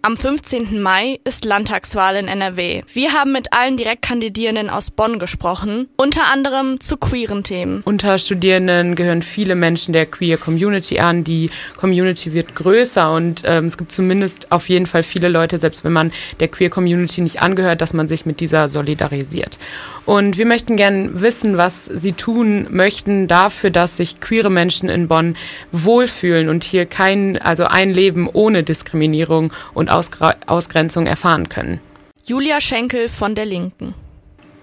Am 15. Mai ist Landtagswahl in NRW. Wir haben mit allen Direktkandidierenden aus Bonn gesprochen, unter anderem zu queeren Themen. Unter Studierenden gehören viele Menschen der Queer Community an. Die Community wird größer und ähm, es gibt zumindest auf jeden Fall viele Leute, selbst wenn man der Queer Community nicht angehört, dass man sich mit dieser solidarisiert. Und wir möchten gerne wissen, was Sie tun möchten dafür, dass sich queere Menschen in Bonn wohlfühlen und hier kein, also ein Leben ohne Diskriminierung und Ausgre Ausgrenzung erfahren können. Julia Schenkel von der Linken.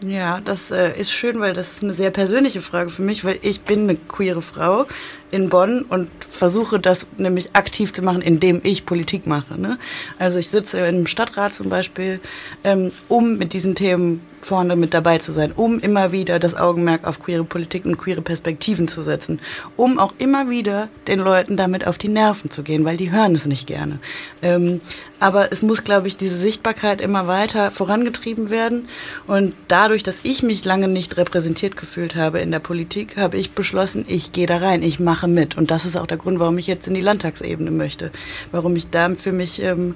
Ja, das äh, ist schön, weil das ist eine sehr persönliche Frage für mich, weil ich bin eine queere Frau in Bonn und versuche das nämlich aktiv zu machen, indem ich Politik mache. Ne? Also ich sitze im Stadtrat zum Beispiel, ähm, um mit diesen Themen vorne mit dabei zu sein, um immer wieder das Augenmerk auf queere Politik und queere Perspektiven zu setzen, um auch immer wieder den Leuten damit auf die Nerven zu gehen, weil die hören es nicht gerne. Ähm, aber es muss, glaube ich, diese Sichtbarkeit immer weiter vorangetrieben werden. Und dadurch, dass ich mich lange nicht repräsentiert gefühlt habe in der Politik, habe ich beschlossen, ich gehe da rein, ich mache mit. Und das ist auch der Grund, warum ich jetzt in die Landtagsebene möchte, warum ich da für mich, ähm,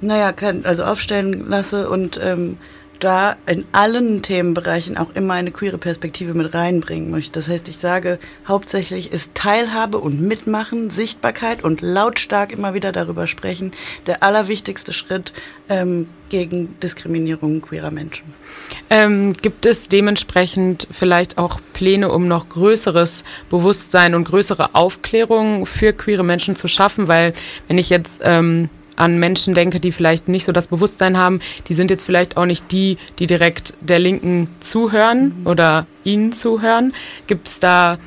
naja, kann, also aufstellen lasse und ähm, da in allen Themenbereichen auch immer eine queere Perspektive mit reinbringen möchte. Das heißt, ich sage, hauptsächlich ist Teilhabe und Mitmachen, Sichtbarkeit und lautstark immer wieder darüber sprechen der allerwichtigste Schritt ähm, gegen Diskriminierung queerer Menschen. Ähm, gibt es dementsprechend vielleicht auch Pläne, um noch größeres Bewusstsein und größere Aufklärung für queere Menschen zu schaffen? Weil wenn ich jetzt ähm, an Menschen denke, die vielleicht nicht so das Bewusstsein haben, die sind jetzt vielleicht auch nicht die, die direkt der Linken zuhören mhm. oder ihnen zuhören. Gibt es da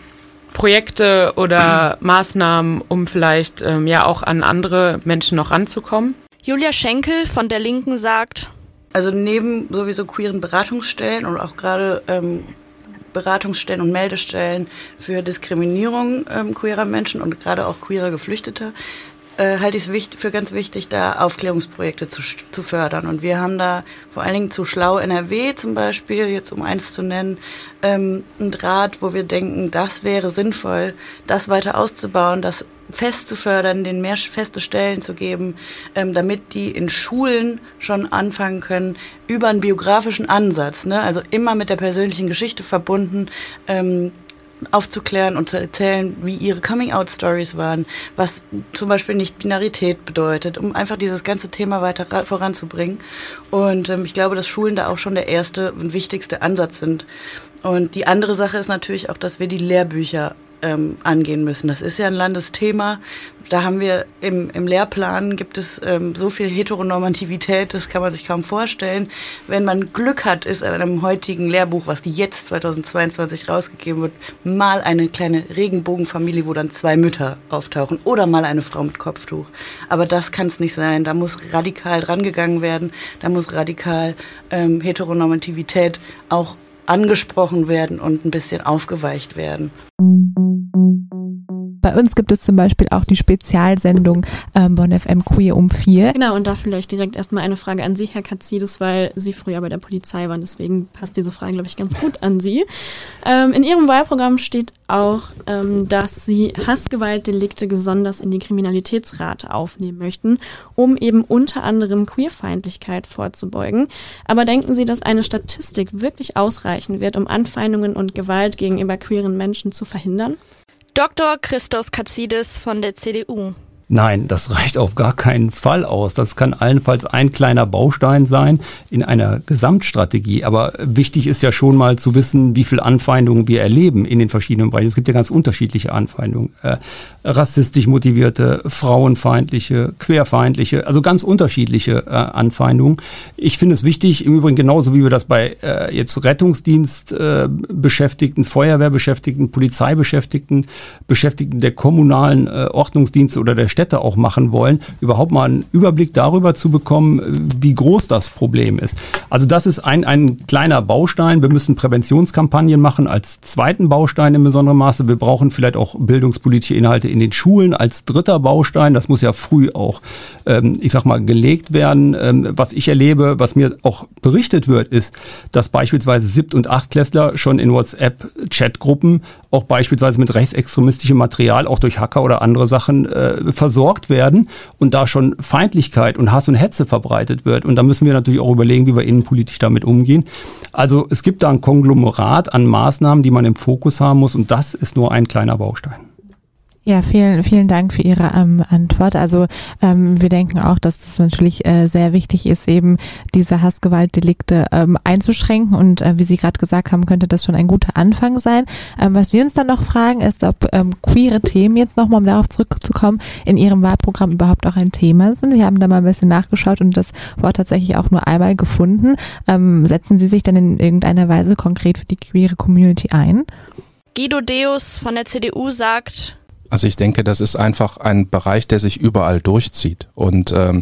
Projekte oder Maßnahmen, um vielleicht ähm, ja auch an andere Menschen noch ranzukommen? Julia Schenkel von der Linken sagt, also neben sowieso queeren Beratungsstellen und auch gerade ähm, Beratungsstellen und Meldestellen für Diskriminierung ähm, queerer Menschen und gerade auch queerer Geflüchteter äh, halte ich es für ganz wichtig, da Aufklärungsprojekte zu, zu fördern. Und wir haben da vor allen Dingen zu Schlau NRW zum Beispiel, jetzt um eins zu nennen, ähm, einen Draht, wo wir denken, das wäre sinnvoll, das weiter auszubauen, das fest zu fördern, den mehr feste Stellen zu geben, ähm, damit die in Schulen schon anfangen können, über einen biografischen Ansatz, ne, also immer mit der persönlichen Geschichte verbunden, ähm, aufzuklären und zu erzählen, wie ihre Coming-out-Stories waren, was zum Beispiel nicht Binarität bedeutet, um einfach dieses ganze Thema weiter voranzubringen. Und ähm, ich glaube, dass Schulen da auch schon der erste und wichtigste Ansatz sind. Und die andere Sache ist natürlich auch, dass wir die Lehrbücher ähm, angehen müssen. Das ist ja ein Landesthema. Da haben wir im, im Lehrplan gibt es ähm, so viel Heteronormativität, das kann man sich kaum vorstellen. Wenn man Glück hat, ist in einem heutigen Lehrbuch, was jetzt 2022 rausgegeben wird, mal eine kleine Regenbogenfamilie, wo dann zwei Mütter auftauchen oder mal eine Frau mit Kopftuch. Aber das kann es nicht sein. Da muss radikal drangegangen werden. Da muss radikal ähm, Heteronormativität auch angesprochen werden und ein bisschen aufgeweicht werden. Bei uns gibt es zum Beispiel auch die Spezialsendung ähm, Bonn FM Queer um vier. Genau, und da vielleicht direkt erstmal eine Frage an Sie, Herr Katzides, weil Sie früher bei der Polizei waren, deswegen passt diese Frage, glaube ich, ganz gut an Sie. Ähm, in Ihrem Wahlprogramm steht auch, ähm, dass Sie Hassgewaltdelikte besonders in die Kriminalitätsrate aufnehmen möchten, um eben unter anderem Queerfeindlichkeit vorzubeugen. Aber denken Sie, dass eine Statistik wirklich ausreichen wird, um Anfeindungen und Gewalt gegenüber queeren Menschen zu verhindern? Dr. Christos Katzidis von der CDU. Nein, das reicht auf gar keinen Fall aus. Das kann allenfalls ein kleiner Baustein sein in einer Gesamtstrategie. Aber wichtig ist ja schon mal zu wissen, wie viel Anfeindungen wir erleben in den verschiedenen Bereichen. Es gibt ja ganz unterschiedliche Anfeindungen. Äh, rassistisch motivierte, frauenfeindliche, querfeindliche, also ganz unterschiedliche äh, Anfeindungen. Ich finde es wichtig, im Übrigen genauso wie wir das bei äh, jetzt Rettungsdienst äh, Beschäftigten, Feuerwehrbeschäftigten, Polizeibeschäftigten, Beschäftigten der kommunalen äh, Ordnungsdienste oder der Städte auch machen wollen, überhaupt mal einen Überblick darüber zu bekommen, wie groß das Problem ist. Also das ist ein, ein kleiner Baustein. Wir müssen Präventionskampagnen machen als zweiten Baustein in besonderem Maße. Wir brauchen vielleicht auch bildungspolitische Inhalte in den Schulen als dritter Baustein. Das muss ja früh auch, ähm, ich sag mal, gelegt werden. Ähm, was ich erlebe, was mir auch berichtet wird, ist, dass beispielsweise Siebt- und Achtklässler schon in WhatsApp-Chatgruppen auch beispielsweise mit rechtsextremistischem Material, auch durch Hacker oder andere Sachen, äh, versorgt werden und da schon Feindlichkeit und Hass und Hetze verbreitet wird. Und da müssen wir natürlich auch überlegen, wie wir innenpolitisch damit umgehen. Also es gibt da ein Konglomerat an Maßnahmen, die man im Fokus haben muss und das ist nur ein kleiner Baustein. Ja, vielen, vielen Dank für Ihre ähm, Antwort. Also ähm, wir denken auch, dass es natürlich äh, sehr wichtig ist, eben diese Hassgewaltdelikte ähm, einzuschränken. Und äh, wie Sie gerade gesagt haben, könnte das schon ein guter Anfang sein. Ähm, was wir uns dann noch fragen, ist, ob ähm, queere Themen jetzt nochmal, um darauf zurückzukommen, in Ihrem Wahlprogramm überhaupt auch ein Thema sind. Wir haben da mal ein bisschen nachgeschaut und das Wort tatsächlich auch nur einmal gefunden. Ähm, setzen Sie sich denn in irgendeiner Weise konkret für die queere Community ein? Guido Deus von der CDU sagt, also ich denke, das ist einfach ein Bereich, der sich überall durchzieht. Und ähm,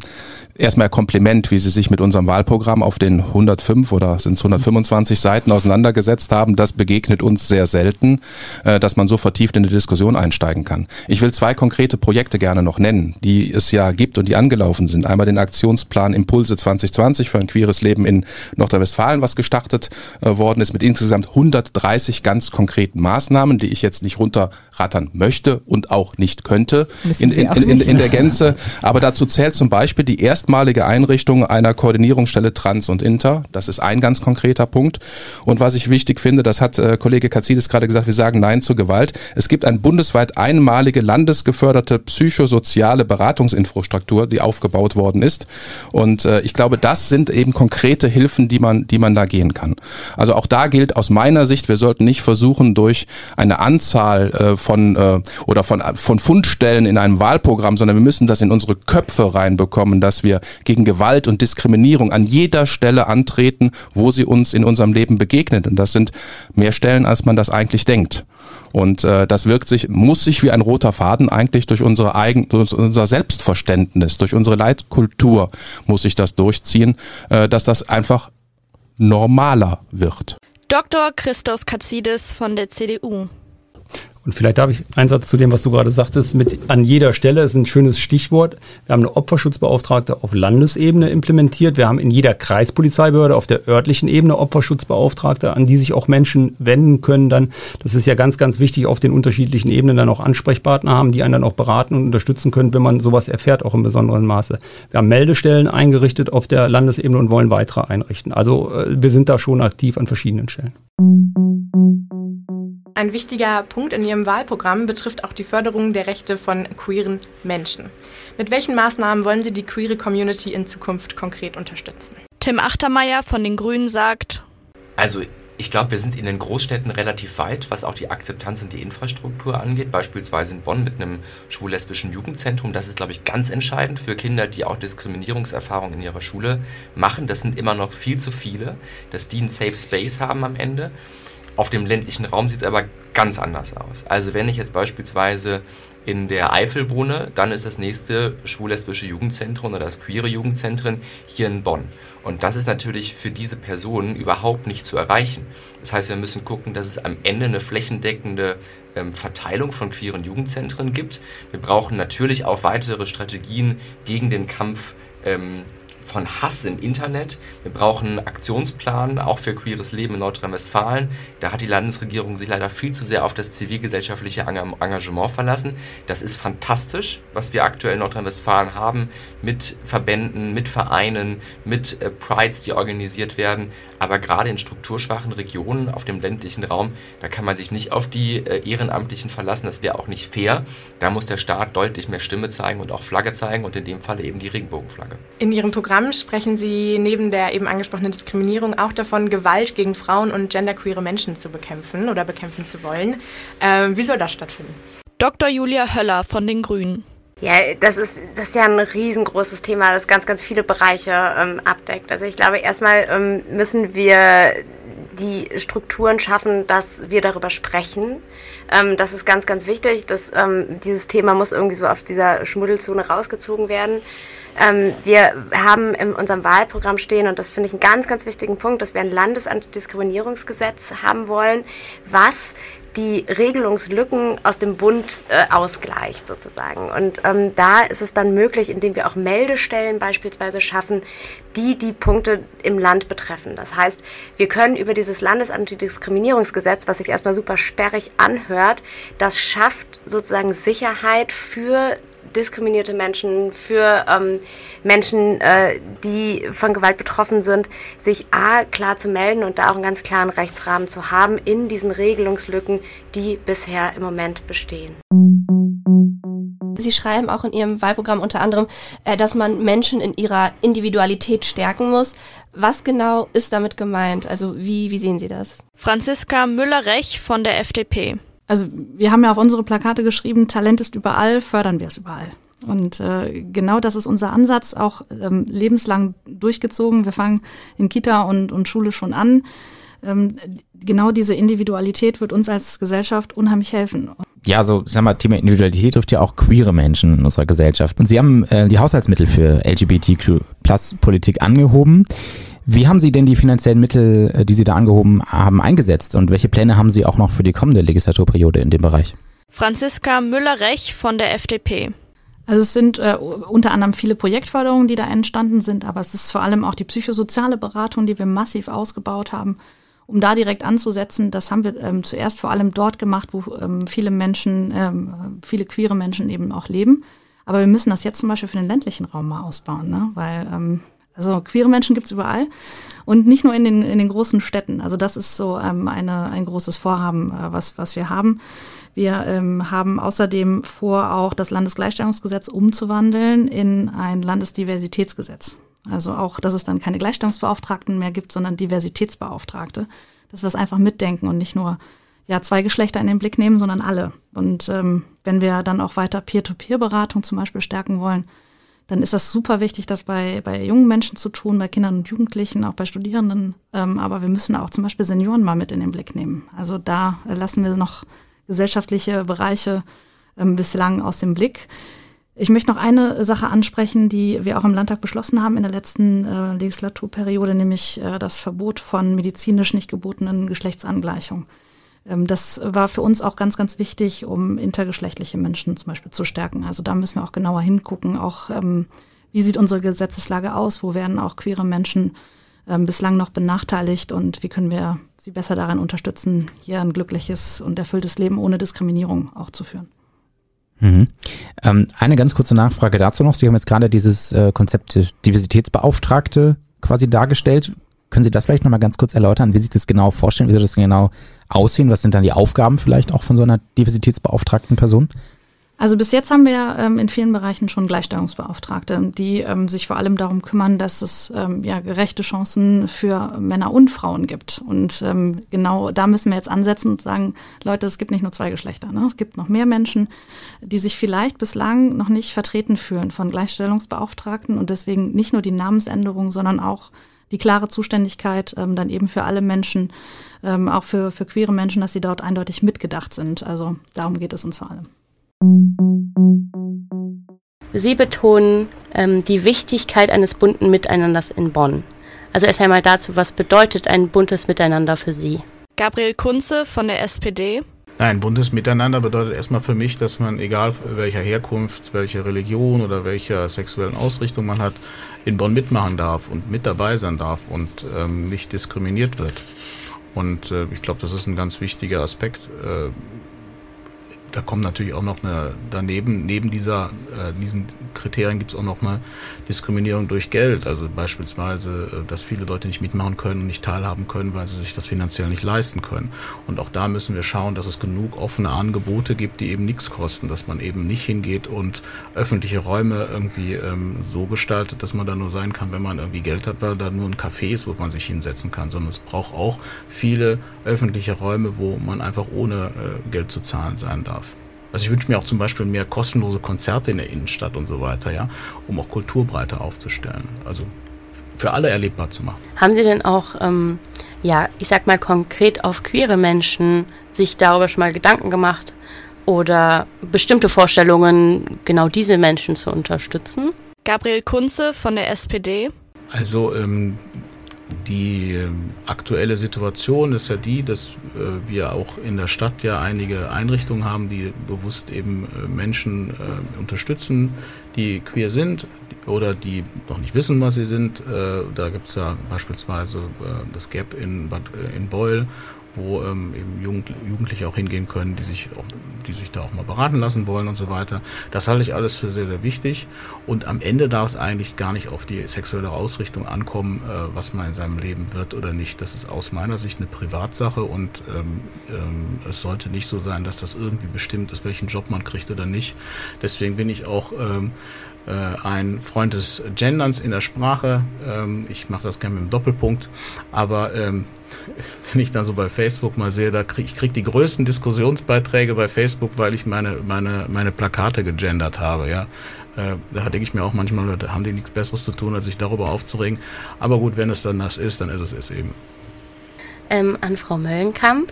erstmal Kompliment, wie Sie sich mit unserem Wahlprogramm auf den 105 oder sind es 125 Seiten auseinandergesetzt haben. Das begegnet uns sehr selten, äh, dass man so vertieft in die Diskussion einsteigen kann. Ich will zwei konkrete Projekte gerne noch nennen, die es ja gibt und die angelaufen sind. Einmal den Aktionsplan Impulse 2020 für ein queeres Leben in Nordrhein-Westfalen, was gestartet äh, worden ist mit insgesamt 130 ganz konkreten Maßnahmen, die ich jetzt nicht runterrattern möchte und auch nicht könnte in, in, in, in der Gänze. Aber dazu zählt zum Beispiel die erste erstmalige Einrichtung einer Koordinierungsstelle Trans und Inter. Das ist ein ganz konkreter Punkt. Und was ich wichtig finde, das hat äh, Kollege Katzidis gerade gesagt, wir sagen Nein zur Gewalt. Es gibt eine bundesweit einmalige landesgeförderte psychosoziale Beratungsinfrastruktur, die aufgebaut worden ist. Und äh, ich glaube, das sind eben konkrete Hilfen, die man, die man da gehen kann. Also auch da gilt aus meiner Sicht, wir sollten nicht versuchen, durch eine Anzahl äh, von äh, oder von, von Fundstellen in einem Wahlprogramm, sondern wir müssen das in unsere Köpfe reinbekommen, dass wir wir gegen Gewalt und Diskriminierung an jeder Stelle antreten, wo sie uns in unserem Leben begegnet. Und das sind mehr Stellen, als man das eigentlich denkt. Und äh, das wirkt sich, muss sich wie ein roter Faden eigentlich durch unsere eigen, durch unser Selbstverständnis, durch unsere Leitkultur muss sich das durchziehen, äh, dass das einfach normaler wird. Dr. Christos Katzidis von der CDU. Und vielleicht darf ich einen Satz zu dem, was du gerade sagtest, mit an jeder Stelle ist ein schönes Stichwort. Wir haben eine Opferschutzbeauftragte auf Landesebene implementiert. Wir haben in jeder Kreispolizeibehörde auf der örtlichen Ebene Opferschutzbeauftragte, an die sich auch Menschen wenden können dann. Das ist ja ganz, ganz wichtig, auf den unterschiedlichen Ebenen dann auch Ansprechpartner haben, die einen dann auch beraten und unterstützen können, wenn man sowas erfährt, auch im besonderen Maße. Wir haben Meldestellen eingerichtet auf der Landesebene und wollen weitere einrichten. Also äh, wir sind da schon aktiv an verschiedenen Stellen. Ein wichtiger Punkt in Ihrem Wahlprogramm betrifft auch die Förderung der Rechte von queeren Menschen. Mit welchen Maßnahmen wollen Sie die queere Community in Zukunft konkret unterstützen? Tim Achtermeier von den Grünen sagt, also ich glaube, wir sind in den Großstädten relativ weit, was auch die Akzeptanz und die Infrastruktur angeht. Beispielsweise in Bonn mit einem schwul-lesbischen Jugendzentrum. Das ist, glaube ich, ganz entscheidend für Kinder, die auch Diskriminierungserfahrungen in ihrer Schule machen. Das sind immer noch viel zu viele, dass die einen Safe Space haben am Ende. Auf dem ländlichen Raum sieht es aber ganz anders aus. Also wenn ich jetzt beispielsweise in der Eifel wohne, dann ist das nächste schwul-lesbische Jugendzentrum oder das queere Jugendzentrum hier in Bonn. Und das ist natürlich für diese Personen überhaupt nicht zu erreichen. Das heißt, wir müssen gucken, dass es am Ende eine flächendeckende ähm, Verteilung von queeren Jugendzentren gibt. Wir brauchen natürlich auch weitere Strategien gegen den Kampf ähm, von Hass im Internet. Wir brauchen einen Aktionsplan, auch für queeres Leben in Nordrhein-Westfalen. Da hat die Landesregierung sich leider viel zu sehr auf das zivilgesellschaftliche Engagement verlassen. Das ist fantastisch, was wir aktuell in Nordrhein-Westfalen haben, mit Verbänden, mit Vereinen, mit äh, Prides, die organisiert werden. Aber gerade in strukturschwachen Regionen auf dem ländlichen Raum, da kann man sich nicht auf die äh, Ehrenamtlichen verlassen. Das wäre auch nicht fair. Da muss der Staat deutlich mehr Stimme zeigen und auch Flagge zeigen und in dem Falle eben die Regenbogenflagge. In Ihrem Programm sprechen Sie neben der eben angesprochenen Diskriminierung auch davon, Gewalt gegen Frauen und genderqueere Menschen zu bekämpfen oder bekämpfen zu wollen. Ähm, wie soll das stattfinden? Dr. Julia Höller von den Grünen. Ja, das ist, das ist ja ein riesengroßes Thema, das ganz, ganz viele Bereiche ähm, abdeckt. Also ich glaube, erstmal ähm, müssen wir die Strukturen schaffen, dass wir darüber sprechen. Ähm, das ist ganz, ganz wichtig. Dass, ähm, dieses Thema muss irgendwie so aus dieser Schmuddelzone rausgezogen werden. Ähm, wir haben in unserem Wahlprogramm stehen, und das finde ich einen ganz, ganz wichtigen Punkt, dass wir ein Landesantidiskriminierungsgesetz haben wollen, was die Regelungslücken aus dem Bund äh, ausgleicht sozusagen. Und ähm, da ist es dann möglich, indem wir auch Meldestellen beispielsweise schaffen, die die Punkte im Land betreffen. Das heißt, wir können über dieses Landesantidiskriminierungsgesetz, was sich erstmal super sperrig anhört, das schafft sozusagen Sicherheit für diskriminierte Menschen, für ähm, Menschen, äh, die von Gewalt betroffen sind, sich A, klar zu melden und da auch einen ganz klaren Rechtsrahmen zu haben in diesen Regelungslücken, die bisher im Moment bestehen. Sie schreiben auch in Ihrem Wahlprogramm unter anderem, äh, dass man Menschen in ihrer Individualität stärken muss. Was genau ist damit gemeint? Also wie, wie sehen Sie das? Franziska Müller-Rech von der FDP. Also wir haben ja auf unsere Plakate geschrieben, Talent ist überall, fördern wir es überall. Und äh, genau das ist unser Ansatz, auch ähm, lebenslang durchgezogen. Wir fangen in Kita und, und Schule schon an. Ähm, genau diese Individualität wird uns als Gesellschaft unheimlich helfen ja, so, sag mal, Thema Individualität trifft ja auch queere Menschen in unserer Gesellschaft. Und Sie haben äh, die Haushaltsmittel für LGBTQ-Plus-Politik angehoben. Wie haben Sie denn die finanziellen Mittel, äh, die Sie da angehoben haben, eingesetzt? Und welche Pläne haben Sie auch noch für die kommende Legislaturperiode in dem Bereich? Franziska Müller-Rech von der FDP. Also es sind äh, unter anderem viele Projektförderungen, die da entstanden sind, aber es ist vor allem auch die psychosoziale Beratung, die wir massiv ausgebaut haben um da direkt anzusetzen, das haben wir ähm, zuerst vor allem dort gemacht, wo ähm, viele Menschen, ähm, viele queere Menschen eben auch leben. Aber wir müssen das jetzt zum Beispiel für den ländlichen Raum mal ausbauen, ne? weil ähm, also queere Menschen gibt's überall und nicht nur in den, in den großen Städten. Also das ist so ähm, eine, ein großes Vorhaben, äh, was, was wir haben. Wir ähm, haben außerdem vor, auch das Landesgleichstellungsgesetz umzuwandeln in ein Landesdiversitätsgesetz. Also auch, dass es dann keine Gleichstellungsbeauftragten mehr gibt, sondern Diversitätsbeauftragte. Dass wir es einfach mitdenken und nicht nur ja, zwei Geschlechter in den Blick nehmen, sondern alle. Und ähm, wenn wir dann auch weiter Peer-to-Peer-Beratung zum Beispiel stärken wollen, dann ist das super wichtig, das bei, bei jungen Menschen zu tun, bei Kindern und Jugendlichen, auch bei Studierenden. Ähm, aber wir müssen auch zum Beispiel Senioren mal mit in den Blick nehmen. Also da lassen wir noch gesellschaftliche Bereiche ähm, bislang aus dem Blick. Ich möchte noch eine Sache ansprechen, die wir auch im Landtag beschlossen haben in der letzten äh, Legislaturperiode, nämlich äh, das Verbot von medizinisch nicht gebotenen Geschlechtsangleichung. Ähm, das war für uns auch ganz, ganz wichtig, um intergeschlechtliche Menschen zum Beispiel zu stärken. Also da müssen wir auch genauer hingucken, auch ähm, wie sieht unsere Gesetzeslage aus, wo werden auch queere Menschen ähm, bislang noch benachteiligt und wie können wir sie besser daran unterstützen, hier ein glückliches und erfülltes Leben ohne Diskriminierung auch zu führen. Mhm. Ähm, eine ganz kurze Nachfrage dazu noch. Sie haben jetzt gerade dieses äh, Konzept Diversitätsbeauftragte quasi dargestellt. Können Sie das vielleicht nochmal ganz kurz erläutern, wie Sie sich das genau vorstellen, wie soll das genau aussehen? Was sind dann die Aufgaben vielleicht auch von so einer Diversitätsbeauftragten Person? Also bis jetzt haben wir ähm, in vielen Bereichen schon Gleichstellungsbeauftragte, die ähm, sich vor allem darum kümmern, dass es ähm, ja gerechte Chancen für Männer und Frauen gibt. Und ähm, genau da müssen wir jetzt ansetzen und sagen, Leute, es gibt nicht nur zwei Geschlechter, ne? es gibt noch mehr Menschen, die sich vielleicht bislang noch nicht vertreten fühlen von Gleichstellungsbeauftragten und deswegen nicht nur die Namensänderung, sondern auch die klare Zuständigkeit ähm, dann eben für alle Menschen, ähm, auch für, für queere Menschen, dass sie dort eindeutig mitgedacht sind. Also darum geht es uns vor allem. Sie betonen ähm, die Wichtigkeit eines bunten Miteinanders in Bonn. Also erst einmal dazu, was bedeutet ein buntes Miteinander für Sie? Gabriel Kunze von der SPD. Nein, buntes Miteinander bedeutet erstmal für mich, dass man, egal welcher Herkunft, welche Religion oder welcher sexuellen Ausrichtung man hat, in Bonn mitmachen darf und mit dabei sein darf und ähm, nicht diskriminiert wird. Und äh, ich glaube, das ist ein ganz wichtiger Aspekt. Äh, da kommt natürlich auch noch eine, daneben, neben dieser, äh, diesen Kriterien gibt es auch noch eine Diskriminierung durch Geld. Also beispielsweise, äh, dass viele Leute nicht mitmachen können und nicht teilhaben können, weil sie sich das finanziell nicht leisten können. Und auch da müssen wir schauen, dass es genug offene Angebote gibt, die eben nichts kosten, dass man eben nicht hingeht und öffentliche Räume irgendwie ähm, so gestaltet, dass man da nur sein kann, wenn man irgendwie Geld hat, weil da nur ein Café ist, wo man sich hinsetzen kann, sondern es braucht auch viele öffentliche Räume, wo man einfach ohne äh, Geld zu zahlen sein darf. Also ich wünsche mir auch zum Beispiel mehr kostenlose Konzerte in der Innenstadt und so weiter, ja, um auch Kultur breiter aufzustellen. Also für alle erlebbar zu machen. Haben Sie denn auch, ähm, ja, ich sag mal konkret auf queere Menschen sich darüber schon mal Gedanken gemacht oder bestimmte Vorstellungen, genau diese Menschen zu unterstützen? Gabriel Kunze von der SPD. Also ähm, die ähm, aktuelle Situation ist ja die, dass äh, wir auch in der Stadt ja einige Einrichtungen haben, die bewusst eben äh, Menschen äh, unterstützen, die queer sind oder die noch nicht wissen, was sie sind. Da gibt es ja beispielsweise das Gap in, Bad, in Beul wo ähm, eben Jugend, Jugendliche auch hingehen können, die sich, auch, die sich da auch mal beraten lassen wollen und so weiter. Das halte ich alles für sehr, sehr wichtig. Und am Ende darf es eigentlich gar nicht auf die sexuelle Ausrichtung ankommen, äh, was man in seinem Leben wird oder nicht. Das ist aus meiner Sicht eine Privatsache und ähm, ähm, es sollte nicht so sein, dass das irgendwie bestimmt ist, welchen Job man kriegt oder nicht. Deswegen bin ich auch ähm, äh, ein Freund des Genderns in der Sprache. Ähm, ich mache das gerne mit einem Doppelpunkt, aber ähm, wenn ich dann so bei Facebook mal sehe, da krieg, ich krieg die größten Diskussionsbeiträge bei Facebook, weil ich meine meine meine Plakate gegendert habe, ja. Äh, da denke ich mir auch manchmal, Leute, haben die nichts Besseres zu tun, als sich darüber aufzuregen. Aber gut, wenn es dann das ist, dann ist es es eben. Ähm, an Frau Möllenkamp.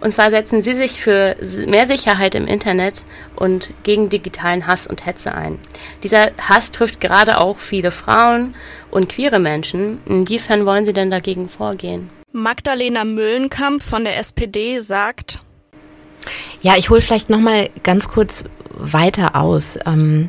Und zwar setzen Sie sich für mehr Sicherheit im Internet und gegen digitalen Hass und Hetze ein. Dieser Hass trifft gerade auch viele Frauen und queere Menschen. Inwiefern wollen Sie denn dagegen vorgehen? Magdalena Müllenkamp von der SPD sagt, ja, ich hole vielleicht noch mal ganz kurz weiter aus. Ähm,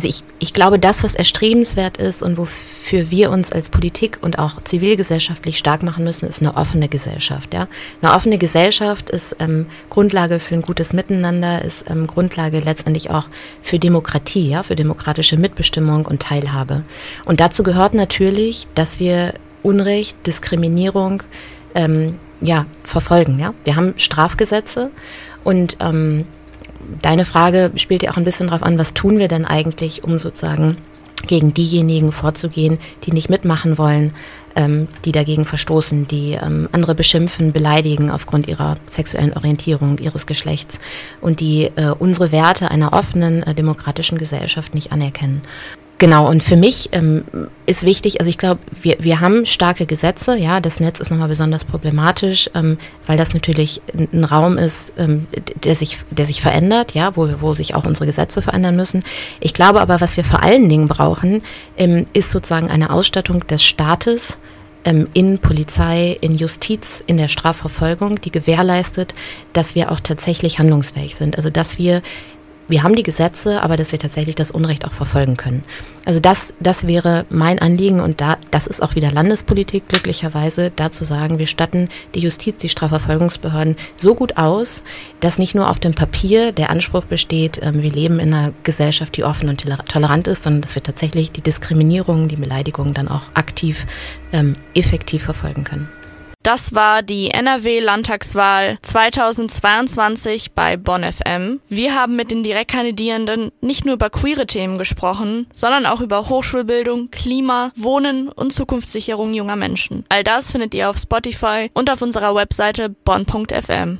also ich, ich glaube, das, was erstrebenswert ist und wofür wir uns als Politik und auch zivilgesellschaftlich stark machen müssen, ist eine offene Gesellschaft. Ja? Eine offene Gesellschaft ist ähm, Grundlage für ein gutes Miteinander, ist ähm, Grundlage letztendlich auch für Demokratie, ja? für demokratische Mitbestimmung und Teilhabe. Und dazu gehört natürlich, dass wir Unrecht, Diskriminierung ähm, ja, verfolgen. Ja? Wir haben Strafgesetze und ähm, deine Frage spielt ja auch ein bisschen darauf an, was tun wir denn eigentlich, um sozusagen gegen diejenigen vorzugehen, die nicht mitmachen wollen, ähm, die dagegen verstoßen, die ähm, andere beschimpfen, beleidigen aufgrund ihrer sexuellen Orientierung, ihres Geschlechts und die äh, unsere Werte einer offenen, äh, demokratischen Gesellschaft nicht anerkennen. Genau, und für mich ähm, ist wichtig, also ich glaube, wir, wir haben starke Gesetze, ja, das Netz ist nochmal besonders problematisch, ähm, weil das natürlich ein, Raum ist, ähm, der, sich, der sich verändert, ja, wo, wo sich auch unsere Gesetze verändern müssen. Ich glaube aber, was wir vor allen Dingen brauchen, ähm, ist sozusagen eine Ausstattung des Staates, ähm, in Polizei, in Justiz, in der Strafverfolgung, die gewährleistet, dass wir auch tatsächlich handlungsfähig sind. Also dass wir wir haben die Gesetze, aber dass wir tatsächlich das Unrecht auch verfolgen können. Also das, das wäre mein Anliegen und da, das ist auch wieder Landespolitik glücklicherweise, da zu sagen, wir statten die Justiz, die Strafverfolgungsbehörden so gut aus, dass nicht nur auf dem Papier der Anspruch besteht, ähm, wir leben in einer Gesellschaft, die offen und tolerant ist, sondern dass wir tatsächlich die Diskriminierung, die Beleidigung dann auch aktiv, ähm, effektiv verfolgen können. Das war die NRW-Landtagswahl 2022 bei Bonn FM. Wir haben mit den Direktkandidierenden nicht nur über queere Themen gesprochen, sondern auch über Hochschulbildung, Klima, Wohnen und Zukunftssicherung junger Menschen. All das findet ihr auf Spotify und auf unserer Webseite bonn.fm.